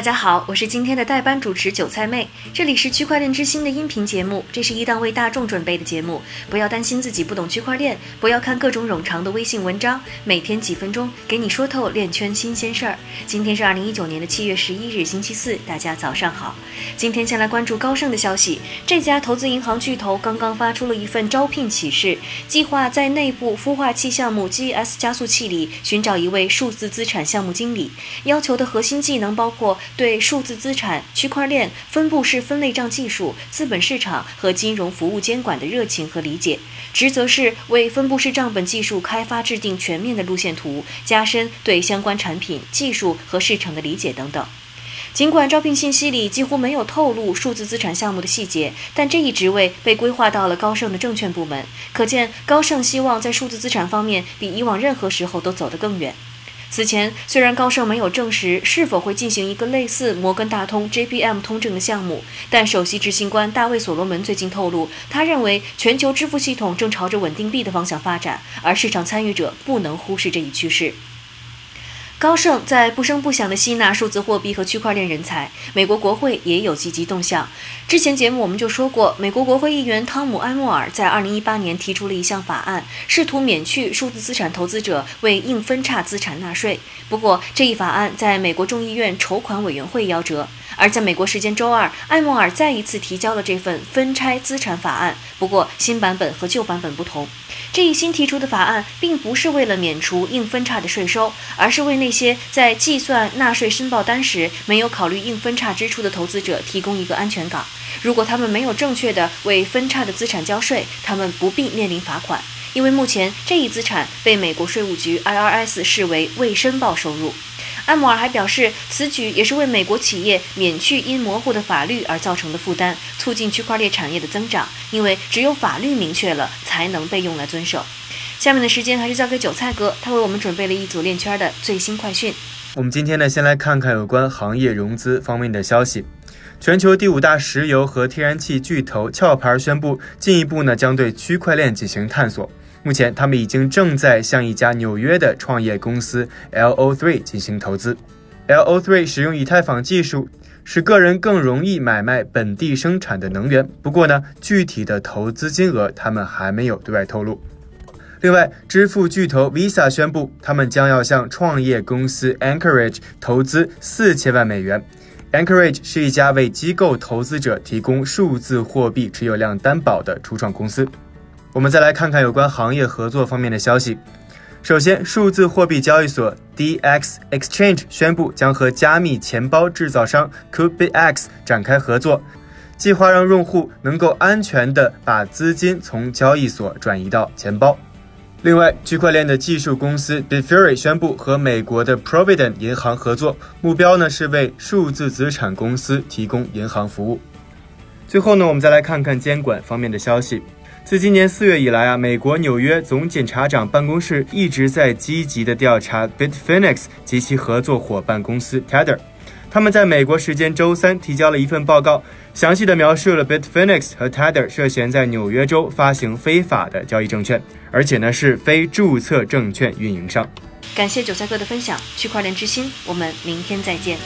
大家好，我是今天的代班主持韭菜妹，这里是区块链之星的音频节目，这是一档为大众准备的节目，不要担心自己不懂区块链，不要看各种冗长的微信文章，每天几分钟给你说透链圈新鲜事儿。今天是二零一九年的七月十一日，星期四，大家早上好。今天先来关注高盛的消息，这家投资银行巨头刚刚发出了一份招聘启事，计划在内部孵化器项目 GS 加速器里寻找一位数字资产项目经理，要求的核心技能包括。对数字资产、区块链、分布式分类账技术、资本市场和金融服务监管的热情和理解，职责是为分布式账本技术开发制定全面的路线图，加深对相关产品、技术和市场的理解等等。尽管招聘信息里几乎没有透露数字资产项目的细节，但这一职位被规划到了高盛的证券部门，可见高盛希望在数字资产方面比以往任何时候都走得更远。此前，虽然高盛没有证实是否会进行一个类似摩根大通 JPM 通证的项目，但首席执行官大卫·所罗门最近透露，他认为全球支付系统正朝着稳定币的方向发展，而市场参与者不能忽视这一趋势。高盛在不声不响地吸纳数字货币和区块链人才，美国国会也有积极动向。之前节目我们就说过，美国国会议员汤姆·埃默尔在2018年提出了一项法案，试图免去数字资产投资者为硬分叉资产纳税。不过，这一法案在美国众议院筹款委员会夭折。而在美国时间周二，埃默尔再一次提交了这份分拆资产法案。不过，新版本和旧版本不同。这一新提出的法案并不是为了免除硬分叉的税收，而是为那些在计算纳税申报单时没有考虑硬分叉支出的投资者提供一个安全港。如果他们没有正确的为分叉的资产交税，他们不必面临罚款，因为目前这一资产被美国税务局 IRS 视为未申报收入。埃默尔还表示，此举也是为美国企业免去因模糊的法律而造成的负担，促进区块链产业的增长。因为只有法律明确了，才能被用来遵守。下面的时间还是交给韭菜哥，他为我们准备了一组链圈的最新快讯。我们今天呢，先来看看有关行业融资方面的消息。全球第五大石油和天然气巨头壳牌宣布，进一步呢将对区块链进行探索。目前，他们已经正在向一家纽约的创业公司 Lo3 进行投资。Lo3 使用以太坊技术，使个人更容易买卖本地生产的能源。不过呢，具体的投资金额他们还没有对外透露。另外，支付巨头 Visa 宣布，他们将要向创业公司 Anchorage 投资四千万美元。Anchorage 是一家为机构投资者提供数字货币持有量担保的初创公司。我们再来看看有关行业合作方面的消息。首先，数字货币交易所 DX Exchange 宣布将和加密钱包制造商 CoinBX 展开合作，计划让用户能够安全地把资金从交易所转移到钱包。另外，区块链的技术公司 Bitfury 宣布和美国的 Provident 银行合作，目标呢是为数字资产公司提供银行服务。最后呢，我们再来看看监管方面的消息。自今年四月以来啊，美国纽约总检察长办公室一直在积极的调查 Bitfinex 及其合作伙伴公司 Tether。他们在美国时间周三提交了一份报告，详细的描述了 Bitfinex 和 Tether 涉嫌在纽约州发行非法的交易证券，而且呢是非注册证券运营商。感谢韭菜哥的分享，区块链之心，我们明天再见。